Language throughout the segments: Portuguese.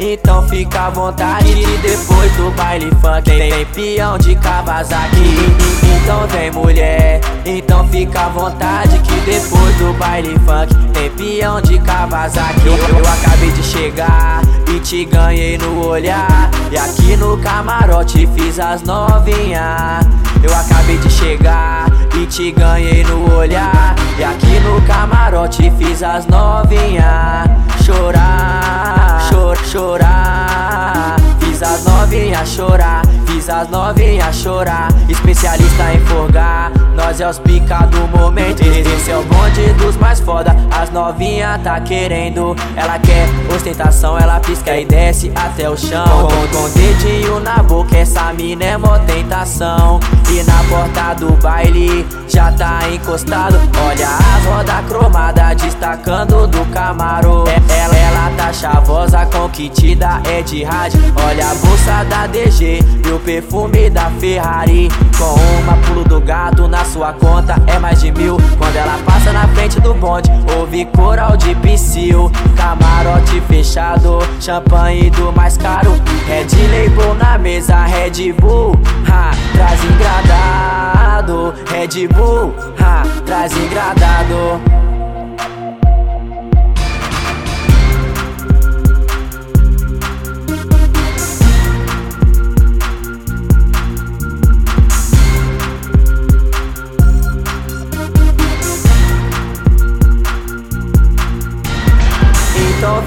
então fica à vontade E depois do baile funk tem peão de Kawasaki. Então vem mulher, então fica à vontade Que depois do baile funk tem peão de Kawasaki. Eu, eu acabei de chegar e te ganhei no olhar. E aqui no camarote fiz as novinhas Eu acabei de chegar e te ganhei no olhar. E aqui no camarote fiz as novinhas Chorar, chor, chorar. Fiz as novinhas chorar Fiz as novinhas chorar. Especialista em forgar Nós é os pica do momento. Esse é o bonde dos mais foda As novinhas tá querendo. Ela quer ostentação Ela pisca e desce até o chão. Com, com dedinho na boca Essa mina é mó tentação. E na porta do baile Já tá encostado. Olha as rodas cromadas Destacando do camaro Ela, tá chavosa Com kit da Ed Rádio. Olha a bolsa da DG E o perfume da Ferrari. Com uma pulo do gato na sua conta é mais de mil. Quando ela passa na frente do bonde Ouve coral de psil. Camarote fechado, champanhe do mais caro. Red Label na mesa, Red Bull ha, Traz engradado, Red Bull ha, Traz engradado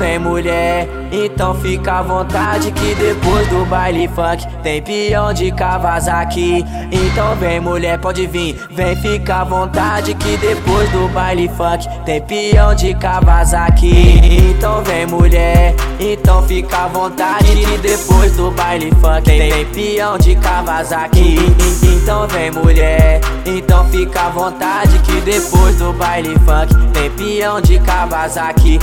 Vem mulher, então fica à vontade Que depois do baile funk tem peão de Kawasaki Então vem mulher, pode vir, vem fica à vontade Que depois do baile funk tem peão de Kawasaki Então vem mulher, então fica à vontade Que depois do baile funk tem, tem peão de Kawasaki Então vem mulher, então fica à vontade Que depois do baile funk tem peão de Kawasaki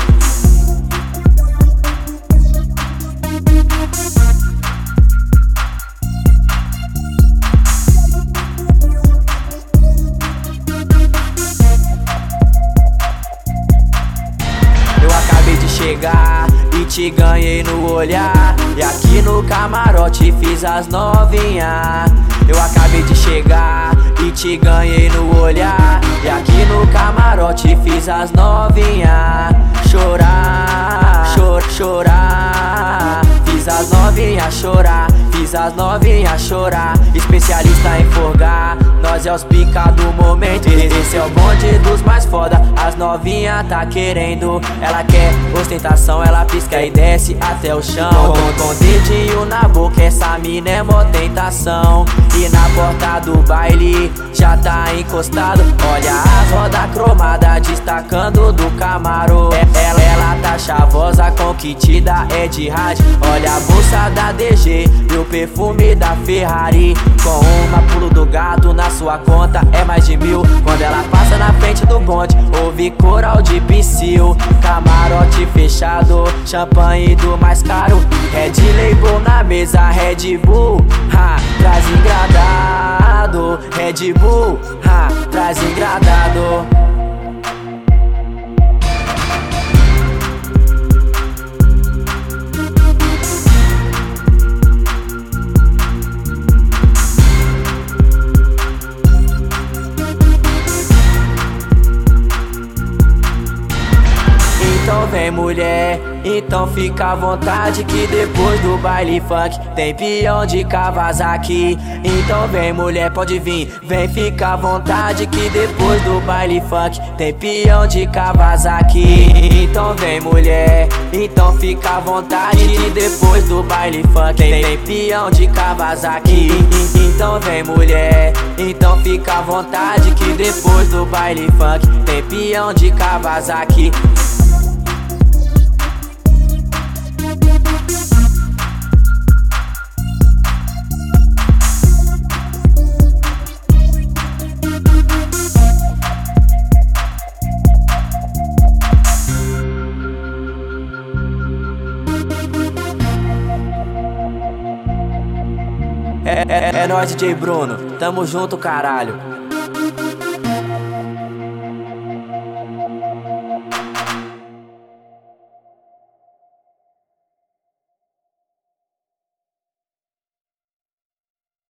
chegar e te ganhei no olhar. E aqui no camarote fiz as novinhas. Eu acabei de chegar e te ganhei no olhar. E aqui no camarote fiz as novinhas Chorar, chor, chorar. Fiz as novinhas chorar Fiz as novinhas chorar Especialista em forgar. Nós é os pica do momento Esse é o bonde dos mais foda. As novinhas tá querendo Ela quer ostentação Ela pisca e desce até o chão. Com, com dedinho na boca Essa mina é mó tentação. E na porta do baile Já tá encostado. Olha as rodas cromadas Destacando do camaro chavosa Com kit da Ed Rádio. Olha a bolsa da DG E o perfume da Ferrari. Com uma pulo do gato na sua conta é mais de mil. Quando ela passa na frente do bonde Ouve coral de psil Camarote fechado, champanhe do mais caro. Red Label na mesa, Red Bull ha, Traz engradado, Red Bull ha, Traz engradado Vem mulher, então fica à vontade Que depois do baile funk tem peão de Kawasaki. Então vem mulher, pode vir, vem fica à vontade Que depois do baile funk tem peão de Kawasaki. Então vem mulher, então fica à vontade Que depois do baile funk tem, tem peão de Kawasaki. Então vem mulher, então fica à vontade Que depois do baile funk tem peão de Kawasaki É, é, é nóis, DJ Bruno. Tamo junto, caralho.